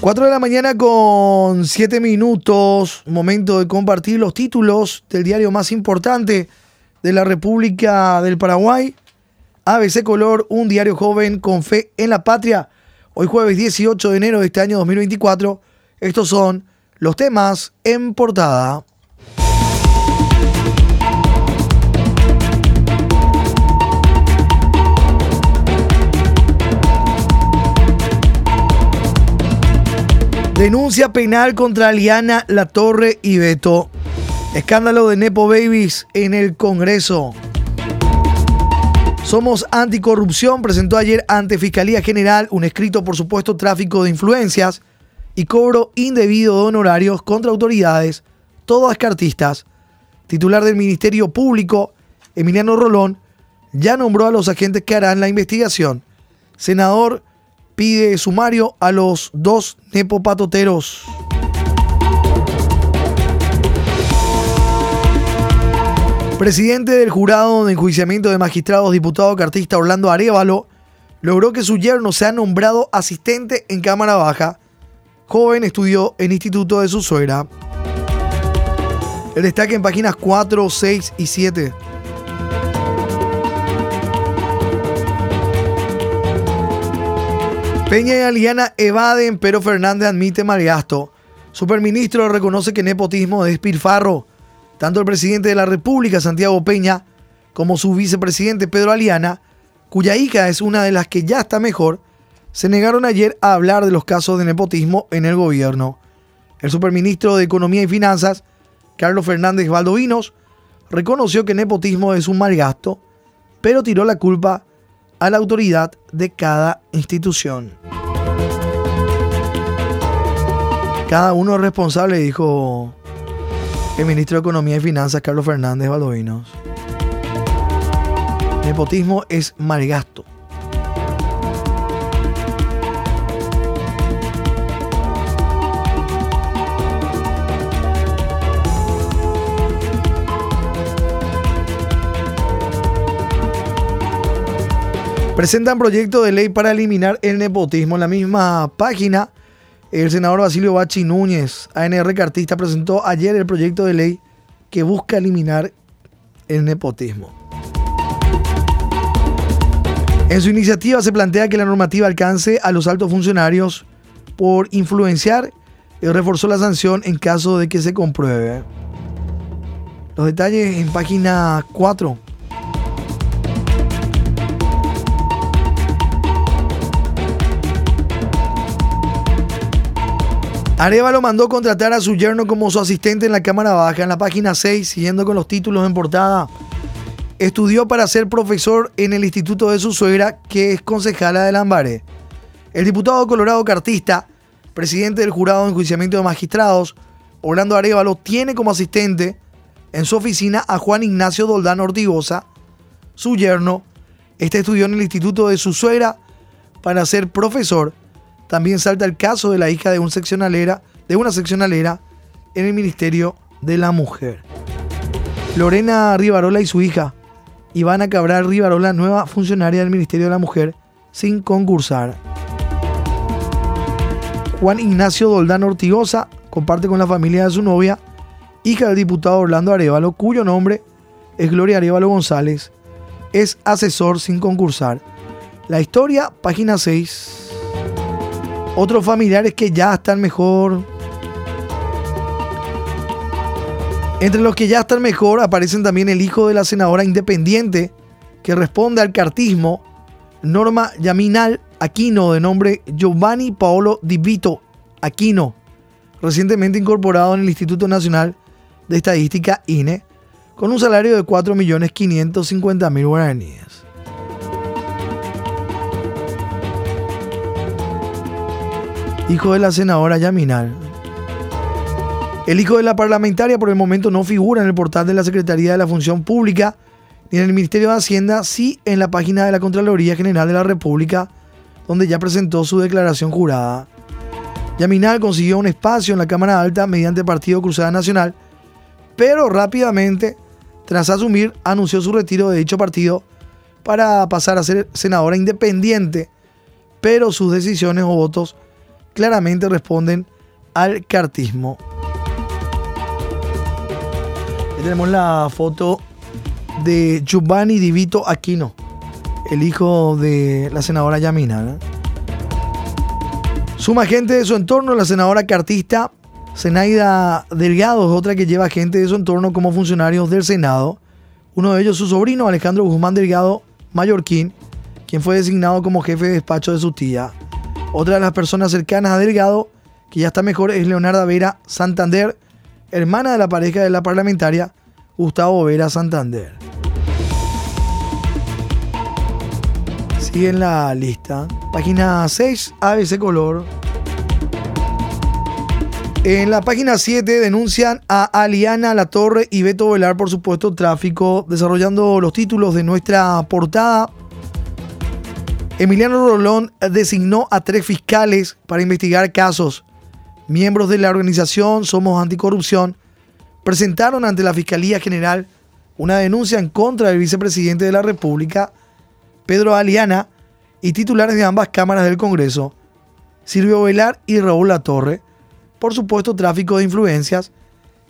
4 de la mañana con 7 minutos, momento de compartir los títulos del diario más importante de la República del Paraguay. ABC Color, un diario joven con fe en la patria. Hoy jueves 18 de enero de este año 2024. Estos son los temas en portada. Denuncia penal contra Liana Latorre y Beto. Escándalo de Nepo Babies en el Congreso. Somos Anticorrupción presentó ayer ante Fiscalía General un escrito por supuesto tráfico de influencias y cobro indebido de honorarios contra autoridades, todas cartistas. Titular del Ministerio Público, Emiliano Rolón, ya nombró a los agentes que harán la investigación. Senador pide sumario a los dos nepopatoteros. Presidente del jurado de enjuiciamiento de magistrados, diputado cartista Orlando Arevalo, logró que su yerno sea nombrado asistente en Cámara Baja. Joven estudió en instituto de su suegra. El destaque en páginas 4, 6 y 7. Peña y Aliana evaden, pero Fernández admite malgasto. Superministro reconoce que nepotismo es despilfarro. Tanto el presidente de la República, Santiago Peña, como su vicepresidente Pedro Aliana, cuya hija es una de las que ya está mejor, se negaron ayer a hablar de los casos de nepotismo en el gobierno. El superministro de Economía y Finanzas, Carlos Fernández Valdovinos, reconoció que nepotismo es un mal gasto, pero tiró la culpa a la autoridad de cada institución. Cada uno es responsable, dijo el ministro de Economía y Finanzas, Carlos Fernández Valdovinos. Nepotismo es malgasto. Presentan proyecto de ley para eliminar el nepotismo. En la misma página, el senador Basilio Bachi Núñez, ANR Cartista, presentó ayer el proyecto de ley que busca eliminar el nepotismo. En su iniciativa se plantea que la normativa alcance a los altos funcionarios por influenciar y reforzó la sanción en caso de que se compruebe. Los detalles en página 4 Arevalo mandó contratar a su yerno como su asistente en la Cámara Baja. En la página 6, siguiendo con los títulos en portada, estudió para ser profesor en el instituto de su suegra, que es concejala de Lambaré. El diputado colorado cartista, presidente del jurado de enjuiciamiento de magistrados, Orlando Arevalo, tiene como asistente en su oficina a Juan Ignacio Doldán Ortigosa, su yerno. Este estudió en el instituto de su suegra para ser profesor también salta el caso de la hija de, seccionalera, de una seccionalera en el Ministerio de la Mujer. Lorena Rivarola y su hija, Ivana Cabral Rivarola, nueva funcionaria del Ministerio de la Mujer, sin concursar. Juan Ignacio Doldán Ortigosa comparte con la familia de su novia, hija del diputado Orlando Arevalo, cuyo nombre es Gloria Arevalo González, es asesor sin concursar. La historia, página 6. Otros familiares que ya están mejor. Entre los que ya están mejor aparecen también el hijo de la senadora independiente que responde al cartismo, Norma Yaminal Aquino, de nombre Giovanni Paolo Di Vito Aquino, recientemente incorporado en el Instituto Nacional de Estadística INE, con un salario de 4.550.000 guaraníes. Hijo de la senadora Yaminal. El hijo de la parlamentaria por el momento no figura en el portal de la Secretaría de la Función Pública ni en el Ministerio de Hacienda, sí en la página de la Contraloría General de la República, donde ya presentó su declaración jurada. Yaminal consiguió un espacio en la Cámara Alta mediante Partido Cruzada Nacional, pero rápidamente, tras asumir, anunció su retiro de dicho partido para pasar a ser senadora independiente, pero sus decisiones o votos claramente responden al cartismo. Aquí tenemos la foto de Giovanni Divito Aquino, el hijo de la senadora Yamina. Suma gente de su entorno, la senadora cartista Zenaida Delgado es otra que lleva gente de su entorno como funcionarios del Senado. Uno de ellos, su sobrino Alejandro Guzmán Delgado Mallorquín, quien fue designado como jefe de despacho de su tía. Otra de las personas cercanas a Delgado, que ya está mejor, es Leonarda Vera Santander, hermana de la pareja de la parlamentaria Gustavo Vera Santander. Sigue en la lista. Página 6, ABC Color. En la página 7 denuncian a Aliana La Torre y Beto Velar por supuesto tráfico, desarrollando los títulos de nuestra portada. Emiliano Rolón designó a tres fiscales para investigar casos. Miembros de la organización Somos Anticorrupción presentaron ante la Fiscalía General una denuncia en contra del vicepresidente de la República, Pedro Aliana, y titulares de ambas cámaras del Congreso, Silvio Velar y Raúl La Torre por supuesto tráfico de influencias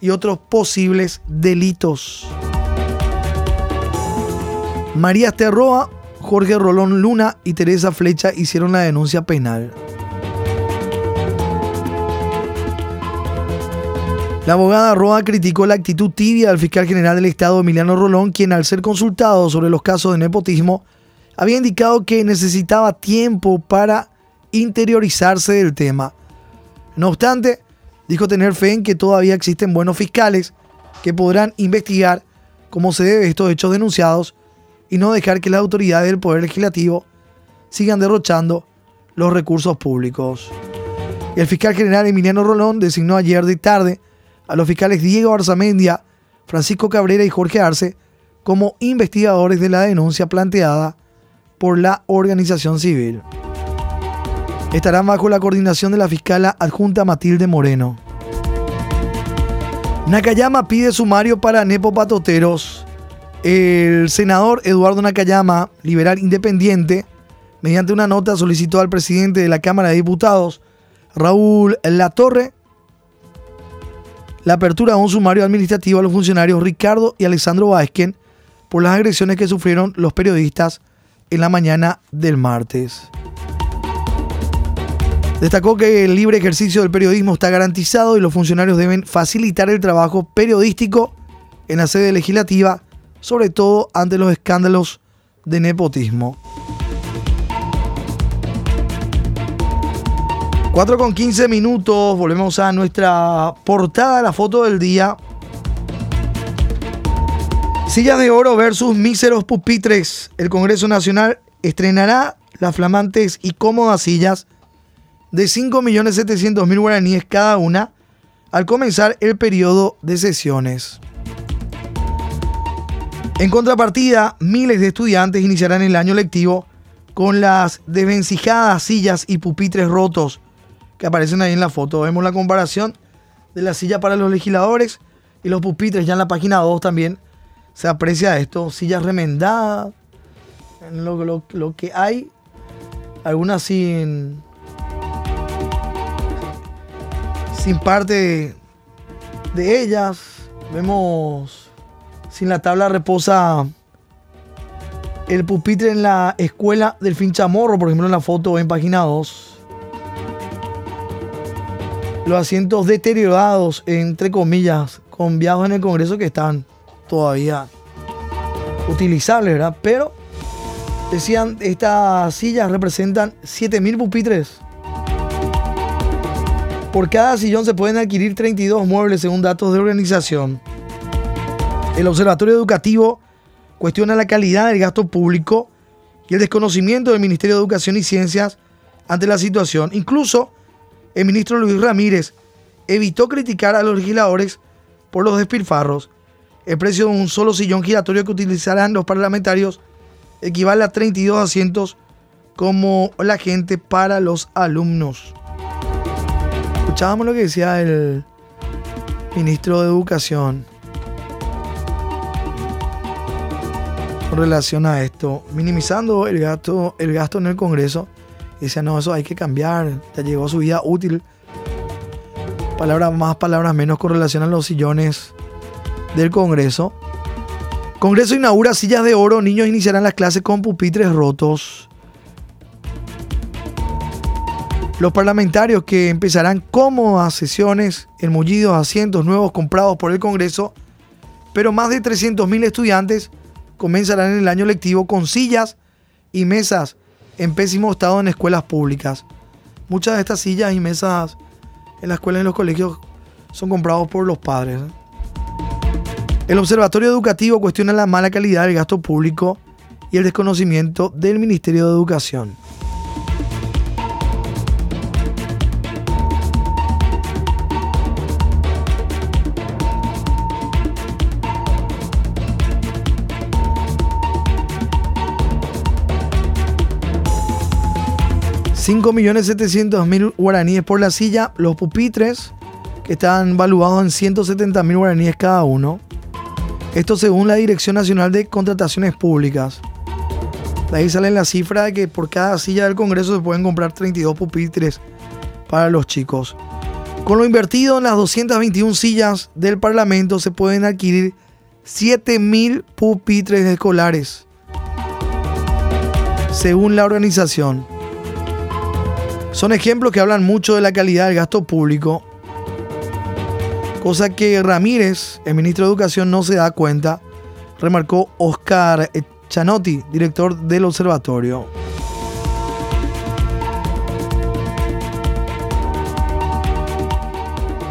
y otros posibles delitos. María Esterroa, Jorge Rolón Luna y Teresa Flecha hicieron la denuncia penal. La abogada Roa criticó la actitud tibia del fiscal general del Estado Emiliano Rolón, quien al ser consultado sobre los casos de nepotismo, había indicado que necesitaba tiempo para interiorizarse del tema. No obstante, dijo tener fe en que todavía existen buenos fiscales que podrán investigar cómo se debe estos hechos denunciados y no dejar que las autoridades del Poder Legislativo sigan derrochando los recursos públicos. El fiscal general Emiliano Rolón designó ayer de tarde a los fiscales Diego Arzamendia, Francisco Cabrera y Jorge Arce como investigadores de la denuncia planteada por la organización civil estarán bajo la coordinación de la fiscala adjunta Matilde Moreno. Nakayama pide sumario para Nepo Patoteros. El senador Eduardo Nakayama, liberal independiente, mediante una nota solicitó al presidente de la Cámara de Diputados, Raúl Latorre, la apertura de un sumario administrativo a los funcionarios Ricardo y Alessandro Vázquez por las agresiones que sufrieron los periodistas en la mañana del martes. Destacó que el libre ejercicio del periodismo está garantizado y los funcionarios deben facilitar el trabajo periodístico en la sede legislativa, sobre todo ante los escándalos de nepotismo. 4 con 15 minutos, volvemos a nuestra portada, la foto del día. Sillas de oro versus míseros pupitres. El Congreso Nacional estrenará las flamantes y cómodas sillas de 5.700.000 guaraníes cada una al comenzar el periodo de sesiones. En contrapartida, miles de estudiantes iniciarán el año lectivo con las desvencijadas sillas y pupitres rotos que aparecen ahí en la foto. Vemos la comparación de la silla para los legisladores y los pupitres. Ya en la página 2 también se aprecia esto. Sillas remendadas. Lo, lo que hay, algunas sin, sin parte de, ellas. Vemos sin la tabla reposa el pupitre en la escuela del Finchamorro, por ejemplo en la foto en página 2. Los asientos deteriorados, entre comillas, conviados en el Congreso que están todavía utilizables, ¿verdad? Pero decían, estas sillas representan 7000 pupitres por cada sillón se pueden adquirir 32 muebles según datos de organización. El Observatorio Educativo cuestiona la calidad del gasto público y el desconocimiento del Ministerio de Educación y Ciencias ante la situación. Incluso el ministro Luis Ramírez evitó criticar a los legisladores por los despilfarros. El precio de un solo sillón giratorio que utilizarán los parlamentarios equivale a 32 asientos como la gente para los alumnos escuchábamos lo que decía el ministro de Educación relación a esto, minimizando el gasto, el gasto en el Congreso decía, no, eso hay que cambiar, ya llegó su vida útil. Palabras más, palabras menos con relación a los sillones del Congreso. Congreso inaugura sillas de oro, niños iniciarán las clases con pupitres rotos. Los parlamentarios que empezarán cómodas sesiones en mullidos asientos nuevos comprados por el Congreso, pero más de 300.000 estudiantes comenzarán el año lectivo con sillas y mesas en pésimo estado en escuelas públicas. Muchas de estas sillas y mesas en las escuelas y en los colegios son comprados por los padres. El Observatorio Educativo cuestiona la mala calidad del gasto público y el desconocimiento del Ministerio de Educación. $5.700.000 guaraníes por la silla, los pupitres que están valuados en 170.000 guaraníes cada uno. Esto según la Dirección Nacional de Contrataciones Públicas. De ahí sale la cifra de que por cada silla del Congreso se pueden comprar 32 pupitres para los chicos. Con lo invertido en las 221 sillas del Parlamento se pueden adquirir 7.000 pupitres escolares. Según la organización. Son ejemplos que hablan mucho de la calidad del gasto público cosa que Ramírez, el ministro de Educación, no se da cuenta, remarcó Oscar Chanotti, director del observatorio.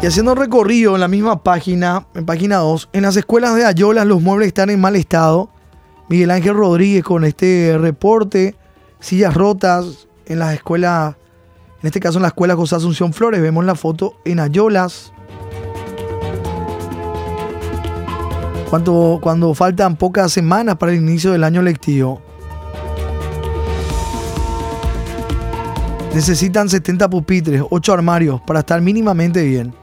Y haciendo un recorrido en la misma página, en página 2, en las escuelas de Ayolas los muebles están en mal estado. Miguel Ángel Rodríguez con este reporte, sillas rotas en las escuelas, en este caso en la escuela José Asunción Flores, vemos la foto en Ayolas. cuando, cuando faltan pocas semanas para el inicio del año lectivo. Necesitan 70 pupitres, 8 armarios para estar mínimamente bien.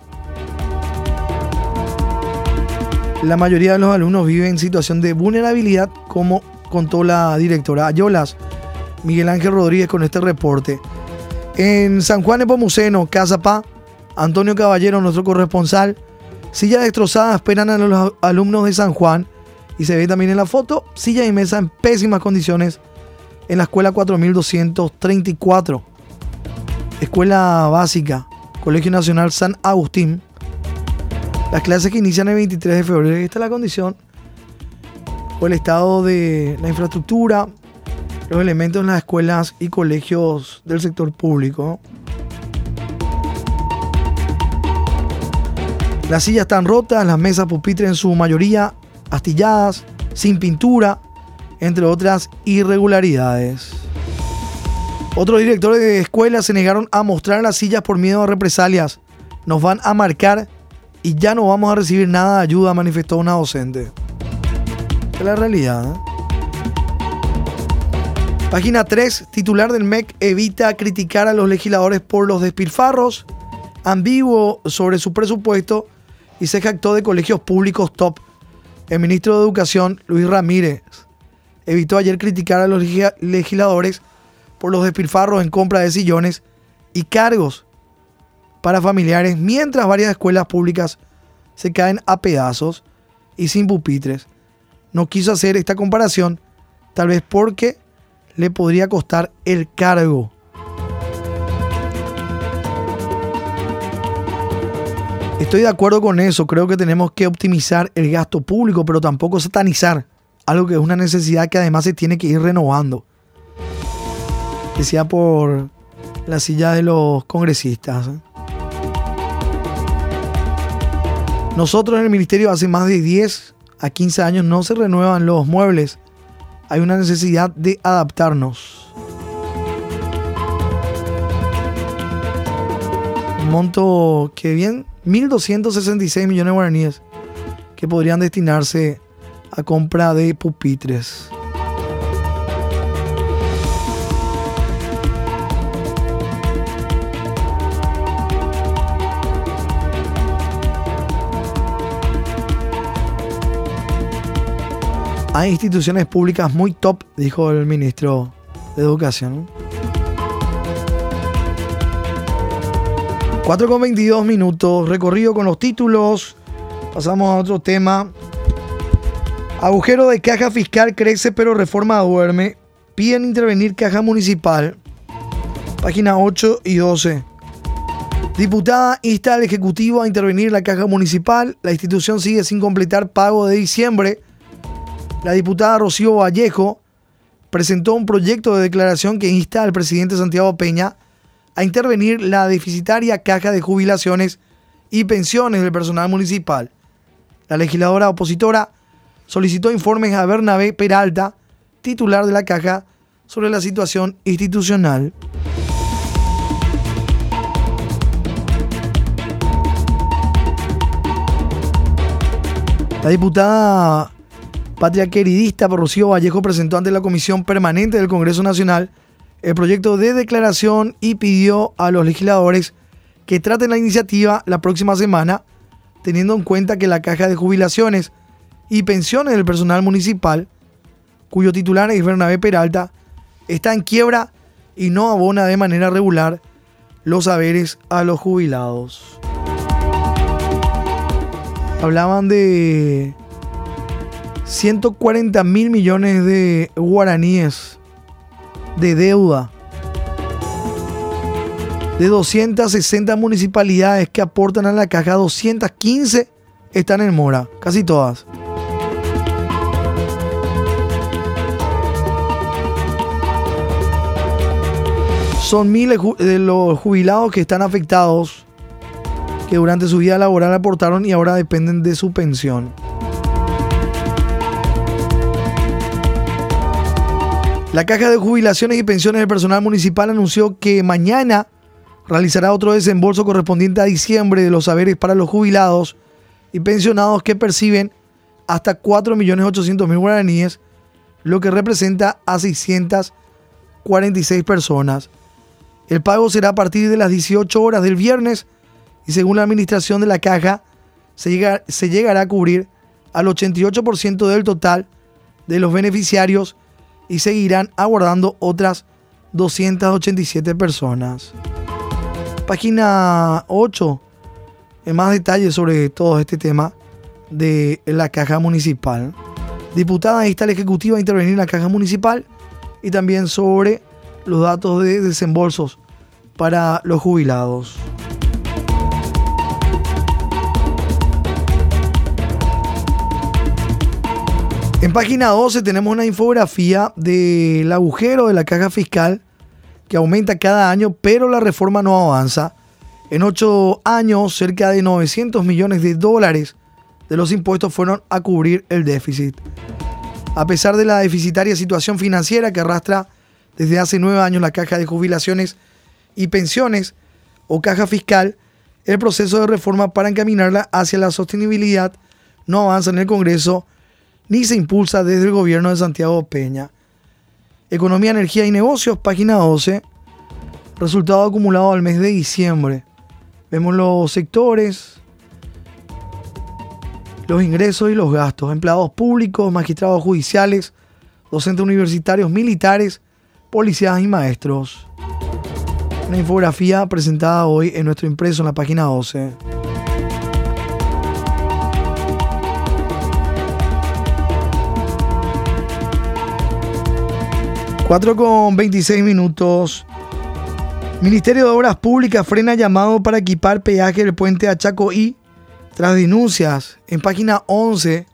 La mayoría de los alumnos viven en situación de vulnerabilidad, como contó la directora Ayolas, Miguel Ángel Rodríguez, con este reporte. En San Juan de Pomuceno, Casa Pa, Antonio Caballero, nuestro corresponsal, Sillas destrozadas esperan a los alumnos de San Juan. Y se ve también en la foto, silla y mesa en pésimas condiciones en la escuela 4234. Escuela básica, Colegio Nacional San Agustín. Las clases que inician el 23 de febrero. Esta es la condición o el estado de la infraestructura, los elementos en las escuelas y colegios del sector público. Las sillas están rotas, las mesas pupitres en su mayoría astilladas, sin pintura, entre otras irregularidades. Otros directores de escuelas se negaron a mostrar las sillas por miedo a represalias. Nos van a marcar y ya no vamos a recibir nada de ayuda, manifestó una docente. Es la realidad. ¿eh? Página 3, titular del MEC evita criticar a los legisladores por los despilfarros. Ambiguo sobre su presupuesto y se jactó de colegios públicos top. El ministro de Educación, Luis Ramírez, evitó ayer criticar a los legisladores por los despilfarros en compra de sillones y cargos para familiares, mientras varias escuelas públicas se caen a pedazos y sin pupitres. No quiso hacer esta comparación, tal vez porque le podría costar el cargo. Estoy de acuerdo con eso, creo que tenemos que optimizar el gasto público, pero tampoco satanizar algo que es una necesidad que además se tiene que ir renovando. Decía por la silla de los congresistas. ¿eh? Nosotros en el ministerio hace más de 10 a 15 años no se renuevan los muebles. Hay una necesidad de adaptarnos. monto que bien 1.266 millones de guaraníes que podrían destinarse a compra de pupitres. Hay instituciones públicas muy top, dijo el ministro de Educación. 4 con 22 minutos, recorrido con los títulos. Pasamos a otro tema. Agujero de caja fiscal crece pero reforma duerme. Piden intervenir caja municipal. Página 8 y 12. Diputada insta al Ejecutivo a intervenir la caja municipal. La institución sigue sin completar pago de diciembre. La diputada Rocío Vallejo presentó un proyecto de declaración que insta al presidente Santiago Peña a intervenir la deficitaria caja de jubilaciones y pensiones del personal municipal. La legisladora opositora solicitó informes a Bernabé Peralta, titular de la caja, sobre la situación institucional. La diputada patria queridista por Rocío Vallejo presentó ante la Comisión Permanente del Congreso Nacional el proyecto de declaración y pidió a los legisladores que traten la iniciativa la próxima semana, teniendo en cuenta que la caja de jubilaciones y pensiones del personal municipal, cuyo titular es Bernabé Peralta, está en quiebra y no abona de manera regular los haberes a los jubilados. Hablaban de 140 mil millones de guaraníes de deuda de 260 municipalidades que aportan a la caja, 215 están en mora, casi todas. Son miles de los jubilados que están afectados, que durante su vida laboral aportaron y ahora dependen de su pensión. La Caja de Jubilaciones y Pensiones del Personal Municipal anunció que mañana realizará otro desembolso correspondiente a diciembre de los saberes para los jubilados y pensionados que perciben hasta 4.800.000 guaraníes, lo que representa a 646 personas. El pago será a partir de las 18 horas del viernes y según la administración de la caja se, se llegará a cubrir al 88% del total de los beneficiarios y seguirán aguardando otras 287 personas. Página 8, en más detalles sobre todo este tema de la caja municipal. Diputada está la ejecutiva a intervenir en la caja municipal y también sobre los datos de desembolsos para los jubilados. En página 12 tenemos una infografía del agujero de la caja fiscal que aumenta cada año, pero la reforma no avanza. En ocho años, cerca de 900 millones de dólares de los impuestos fueron a cubrir el déficit. A pesar de la deficitaria situación financiera que arrastra desde hace nueve años la caja de jubilaciones y pensiones o caja fiscal, el proceso de reforma para encaminarla hacia la sostenibilidad no avanza en el Congreso ni se impulsa desde el gobierno de Santiago Peña. Economía, Energía y Negocios, página 12. Resultado acumulado al mes de diciembre. Vemos los sectores, los ingresos y los gastos. Empleados públicos, magistrados judiciales, docentes universitarios, militares, policías y maestros. Una infografía presentada hoy en nuestro impreso en la página 12. 4 con 26 minutos. Ministerio de Obras Públicas frena llamado para equipar peaje del puente a Chacoí tras denuncias. En página 11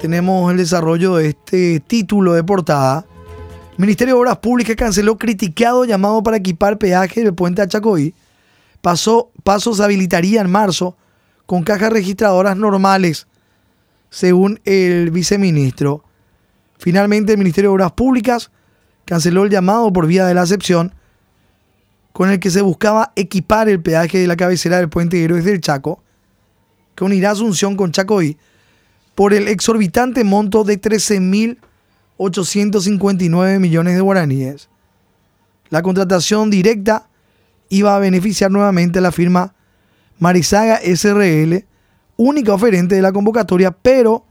tenemos el desarrollo de este título de portada. Ministerio de Obras Públicas canceló criticado llamado para equipar peaje del puente a Chacoí. Pasó, pasos habilitaría en marzo con cajas registradoras normales, según el viceministro. Finalmente, el Ministerio de Obras Públicas canceló el llamado por vía de la acepción con el que se buscaba equipar el peaje de la cabecera del puente de Héroes del Chaco, que unirá Asunción con Chacoí, por el exorbitante monto de 13.859 millones de guaraníes. La contratación directa iba a beneficiar nuevamente a la firma Marisaga SRL, única oferente de la convocatoria, pero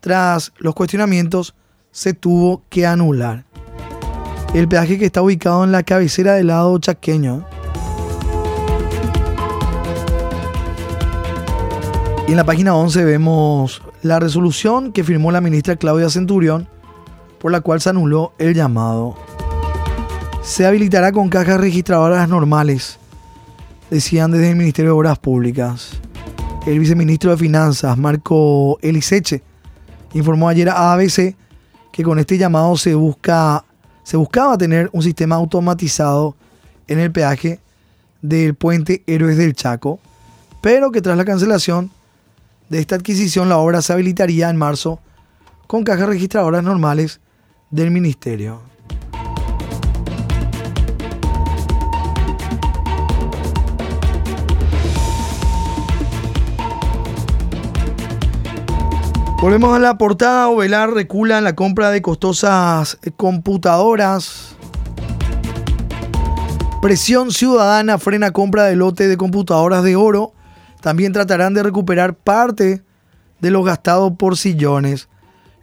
tras los cuestionamientos se tuvo que anular el peaje que está ubicado en la cabecera del lado chaqueño. Y en la página 11 vemos la resolución que firmó la ministra Claudia Centurión, por la cual se anuló el llamado. Se habilitará con cajas registradoras normales, decían desde el Ministerio de Obras Públicas. El viceministro de Finanzas, Marco Eliseche, informó ayer a ABC que con este llamado se, busca, se buscaba tener un sistema automatizado en el peaje del puente Héroes del Chaco, pero que tras la cancelación de esta adquisición, la obra se habilitaría en marzo con cajas registradoras normales del ministerio. Volvemos a la portada. Ovelar recula en la compra de costosas computadoras. Presión ciudadana frena compra de lote de computadoras de oro también tratarán de recuperar parte de lo gastado por sillones.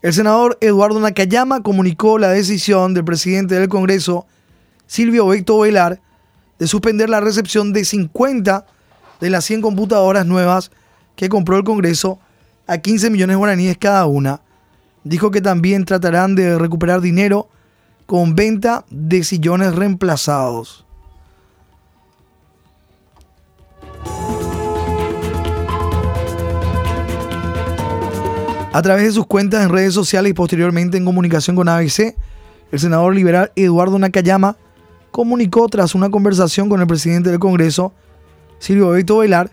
El senador Eduardo Nakayama comunicó la decisión del presidente del Congreso, Silvio Beto Velar, de suspender la recepción de 50 de las 100 computadoras nuevas que compró el Congreso a 15 millones de guaraníes cada una. Dijo que también tratarán de recuperar dinero con venta de sillones reemplazados. A través de sus cuentas en redes sociales y posteriormente en comunicación con ABC, el senador liberal Eduardo Nakayama comunicó tras una conversación con el presidente del Congreso, Silvio Beto Velar,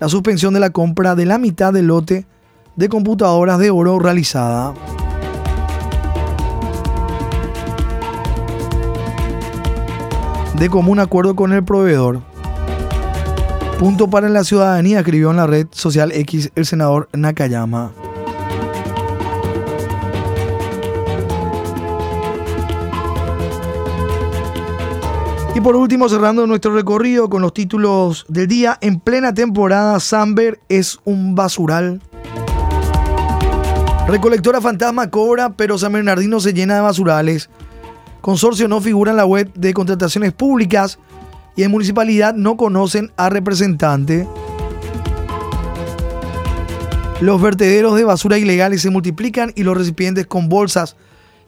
la suspensión de la compra de la mitad del lote de computadoras de oro realizada. De común acuerdo con el proveedor. Punto para la ciudadanía, escribió en la red social X el senador Nakayama. Y por último, cerrando nuestro recorrido con los títulos del día, en plena temporada, Samber es un basural. Recolectora Fantasma cobra, pero San Bernardino se llena de basurales. Consorcio no figura en la web de contrataciones públicas y en municipalidad no conocen a representante. Los vertederos de basura ilegales se multiplican y los recipientes con bolsas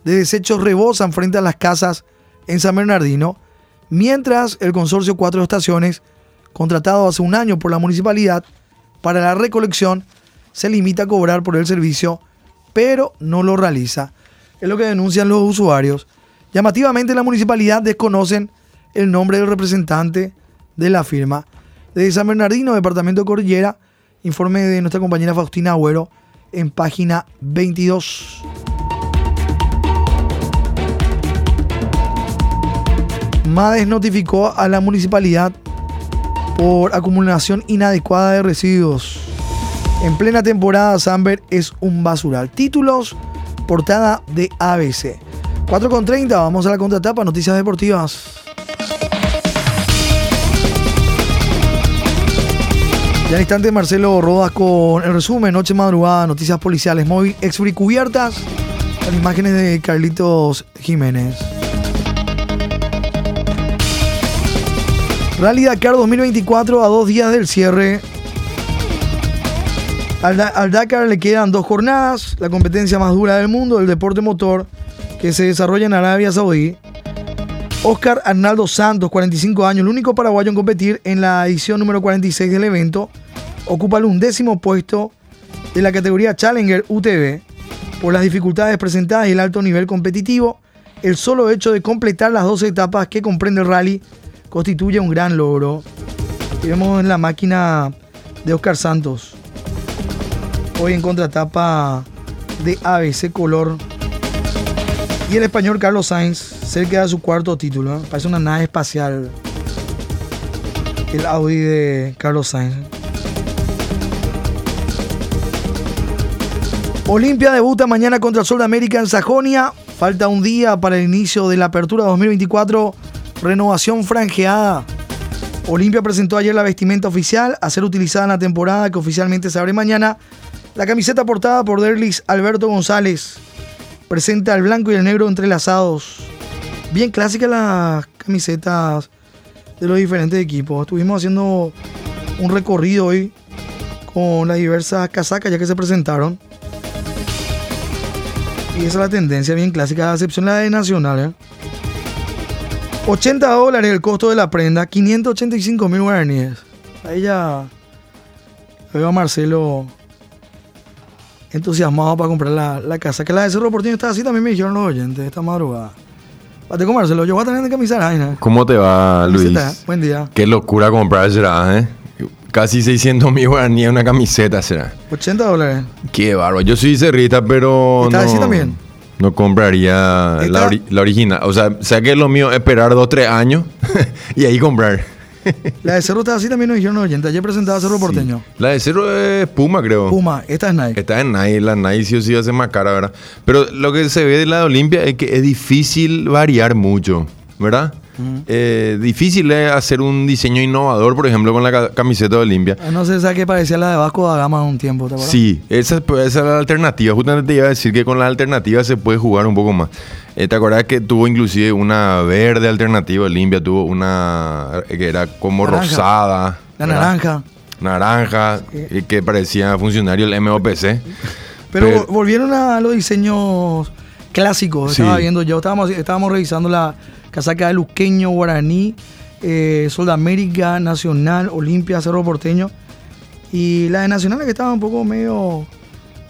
de desechos rebosan frente a las casas en San Bernardino mientras el consorcio Cuatro Estaciones, contratado hace un año por la municipalidad para la recolección, se limita a cobrar por el servicio, pero no lo realiza. Es lo que denuncian los usuarios. Llamativamente la municipalidad desconocen el nombre del representante de la firma. Desde San Bernardino, departamento de Cordillera, informe de nuestra compañera Faustina Agüero en página 22. MADES notificó a la municipalidad por acumulación inadecuada de residuos. En plena temporada, Samber es un basural. Títulos, portada de ABC. 4.30, vamos a la contratapa, noticias deportivas. Ya en instante Marcelo Rodas con el resumen, noche madrugada, noticias policiales, móvil, cubiertas, con imágenes de Carlitos Jiménez. Rally Dakar 2024 a dos días del cierre. Al, Dakar le quedan dos jornadas, la competencia más dura del mundo, el deporte motor, que se desarrolla en Arabia Saudí. Oscar Arnaldo Santos, 45 años, el único paraguayo en competir en la edición número 46 del evento, ocupa el undécimo puesto de la categoría Challenger UTV. Por las dificultades presentadas y el alto nivel competitivo, el solo hecho de completar las 12 etapas que comprende el rally constituye un gran logro. Vemos en la máquina de Oscar Santos. Hoy en contratapa de ABC Color. Y el español Carlos Sainz cerca de su cuarto título. Parece una nave espacial. El Audi de Carlos Sainz. Olimpia debuta mañana contra el Sol de América en Sajonia. Falta un día para el inicio de la apertura 2024 Renovación franjeada. Olimpia presentó ayer la vestimenta oficial a ser utilizada en la temporada que oficialmente se abre mañana. La camiseta portada por Derlis Alberto González presenta el blanco y el negro entrelazados. Bien clásicas las camisetas de los diferentes equipos. Estuvimos haciendo un recorrido hoy con las diversas casacas ya que se presentaron. Y esa es la tendencia bien clásica, a excepción la de Nacional. ¿eh? 80 dólares el costo de la prenda, 585 mil guaraníes. Ahí ya veo a Marcelo entusiasmado para comprar la, la casa. Que la de Cerro Porteño está así, también me dijeron los oyentes esta madrugada. Pate con Marcelo, yo voy a tener que camisar ahí, ¿Cómo te va, Luis? Buen día. Qué locura comprar será, ¿eh? Casi 600 mil guaraníes una camiseta será. 80 dólares. Qué bárbaro. Yo soy cerrita, pero. ¿Está no, así también? No compraría la, ori- la original. O sea, sea que lo mío es esperar 2 3 años y ahí comprar. La de Cerro está así, también nos dijeron los oyentes. Ayer presentaba Cerro Porteño. La de cero es Puma, creo. Puma, esta es Nike. Está en Nike, la Nike sí o sí va a ser más cara, ¿verdad? Pero lo que se ve de la de Olimpia es que es difícil variar mucho, ¿verdad? Eh, difícil es hacer un diseño innovador, por ejemplo, con la ca- camiseta de Olimpia. Ah, No sé, ¿sabes qué parecía la de Vasco da Gama un tiempo, ¿te acuerdas? Sí, esa, pues, esa es la alternativa. Justamente te iba a decir que con la alternativa se puede jugar un poco más. Eh, ¿Te acuerdas que tuvo inclusive una verde alternativa Olimpia? Tuvo una eh, que era como Naranja. rosada. La ¿verdad? naranja. Naranja, y que parecía funcionario el MOPC. Pero, Pero- vol- volvieron a los diseños clásicos. Sí. Estaba viendo yo, estábamos, estábamos revisando la casaca de Luqueño, Guaraní, eh, Sol de América, Nacional, Olimpia, Cerro Porteño. Y la de Nacional que estaba un poco medio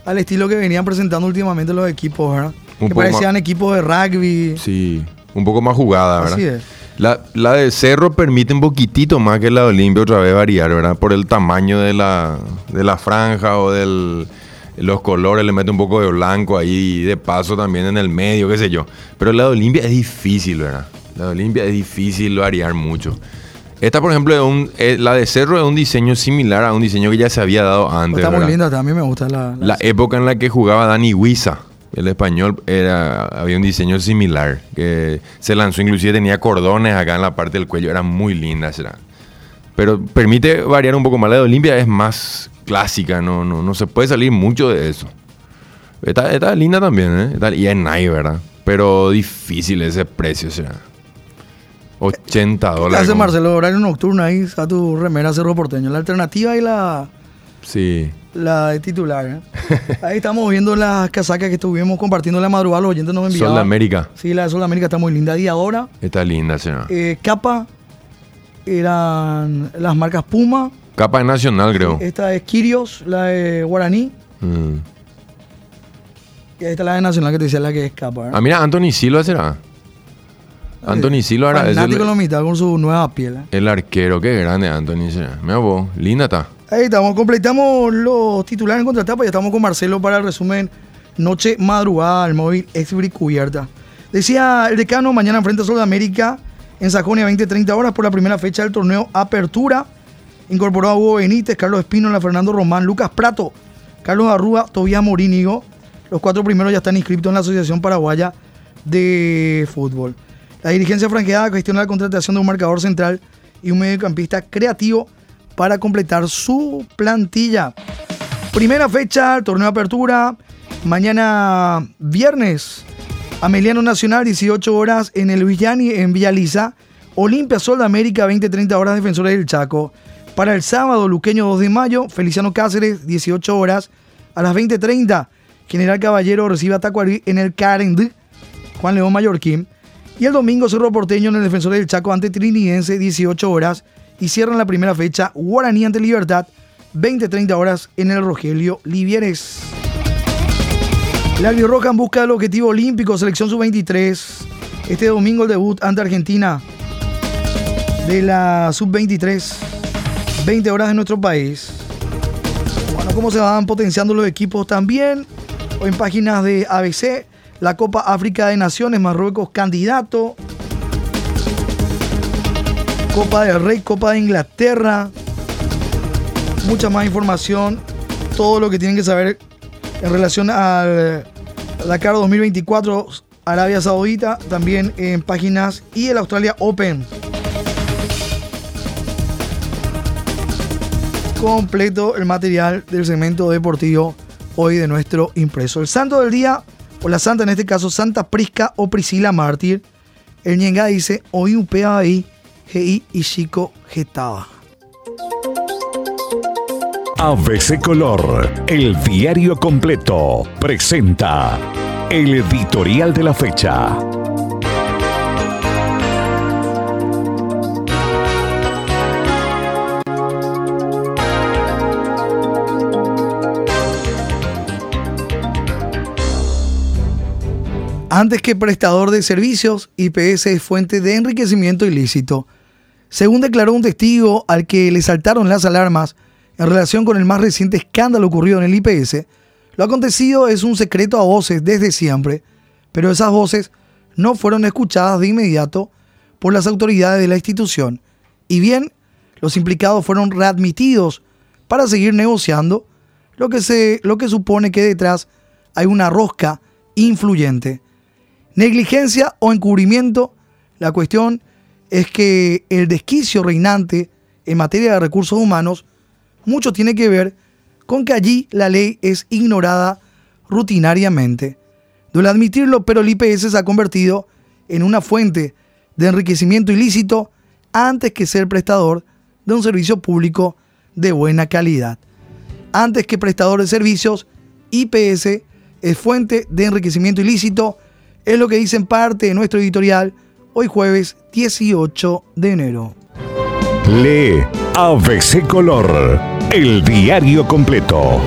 al estilo que venían presentando últimamente los equipos, ¿verdad? Un que parecían equipos de rugby. Sí, un poco más jugada, ¿verdad? Así es. La, la de Cerro permite un poquitito más que la de Olimpia otra vez variar, ¿verdad? Por el tamaño de la, de la franja o de los colores, le mete un poco de blanco ahí, de paso también en el medio, qué sé yo. Pero la de Olimpia es difícil, ¿verdad? La de Olimpia es difícil variar mucho. Esta, por ejemplo, es un- la de Cerro es un diseño similar a un diseño que ya se había dado antes. Está muy linda, también me gusta la... la- La época en la que jugaba Dani Huiza, el español, era, había un diseño similar. Que se lanzó, inclusive tenía cordones acá en la parte del cuello. Era muy linda, será. Pero permite variar un poco más. La de Olimpia es más clásica, no, no, no se puede salir mucho de eso. Está, está linda también, ¿eh? Está- y es nice, ¿verdad? Pero difícil ese precio, será. 80 ¿Qué dólares. hace como- Marcelo? Horario nocturno ahí, a tu remera Cerro Porteño. La alternativa y la... Sí. La de titular. ¿eh? Ahí estamos viendo las casacas que estuvimos compartiendo en la madrugada. Los oyentes nos enviaban. Sol de América. Sí, la de Sol de América está muy linda. Y ahora, Está linda, será. eh, capa eran las marcas Puma. Capa nacional, creo. Esta es Kirios, la de Guaraní. Mm. Y ahí está la de Nacional que te decía la que es capa. ¿eh? Ah, mira, Anthony Silva será. Anthony Silva era es el, mitad con su nueva piel. ¿eh? el arquero. Qué grande Anthony será. Mira vos, linda está. Ahí estamos, completamos los titulares en contratapa y estamos con Marcelo para el resumen Noche Madrugada al móvil Exbri Cubierta. Decía el decano, mañana enfrenta a Sol de América en Sajonia 20-30 horas por la primera fecha del torneo Apertura. Incorporó a Hugo Benítez, Carlos Espínola, Fernando Román, Lucas Prato, Carlos Arrúa, Tobías Morínigo. Los cuatro primeros ya están inscritos en la Asociación Paraguaya de Fútbol. La dirigencia franqueada gestiona la contratación de un marcador central y un mediocampista creativo para completar su plantilla. Primera fecha, torneo apertura. Mañana viernes, Ameliano Nacional, 18 horas en el Villani, en Villaliza. Olimpia Sol de América, 20-30 horas, Defensores del Chaco. Para el sábado, Luqueño 2 de mayo, Feliciano Cáceres, 18 horas. A las 20.30, General Caballero recibe a Tacuarí en el Carend, Juan León Mallorquín. Y el domingo, Cerro Porteño en el Defensor del Chaco ante Trinidense, 18 horas. Y cierran la primera fecha, Guaraní ante Libertad, 20-30 horas en el Rogelio Livieres. La Albirroja busca del objetivo olímpico, selección sub-23. Este domingo el debut ante Argentina de la sub-23. 20 horas en nuestro país. Bueno, cómo se van potenciando los equipos también. O en páginas de ABC, la Copa África de Naciones, Marruecos candidato. Copa del Rey, Copa de Inglaterra. Mucha más información. Todo lo que tienen que saber en relación al Dakar 2024, Arabia Saudita, también en páginas y el Australia Open. Completo el material del segmento deportivo hoy de nuestro impreso. El santo del día, o la santa en este caso, Santa Prisca o Priscila Mártir. El Ñenga dice, hoy un ahí, GI y Chico Getaba. ABC Color, el diario completo, presenta el editorial de la fecha. Antes que prestador de servicios, IPS es fuente de enriquecimiento ilícito. Según declaró un testigo al que le saltaron las alarmas en relación con el más reciente escándalo ocurrido en el IPS, lo acontecido es un secreto a voces desde siempre, pero esas voces no fueron escuchadas de inmediato por las autoridades de la institución, y bien, los implicados fueron readmitidos para seguir negociando, lo que, se, lo que supone que detrás hay una rosca influyente. Negligencia o encubrimiento, la cuestión es que el desquicio reinante en materia de recursos humanos mucho tiene que ver con que allí la ley es ignorada rutinariamente. Duele admitirlo, pero el IPS se ha convertido en una fuente de enriquecimiento ilícito antes que ser prestador de un servicio público de buena calidad. Antes que prestador de servicios, IPS es fuente de enriquecimiento ilícito es lo que dice en parte de nuestro editorial hoy jueves 18 de enero. Lee ABC Color, el diario completo.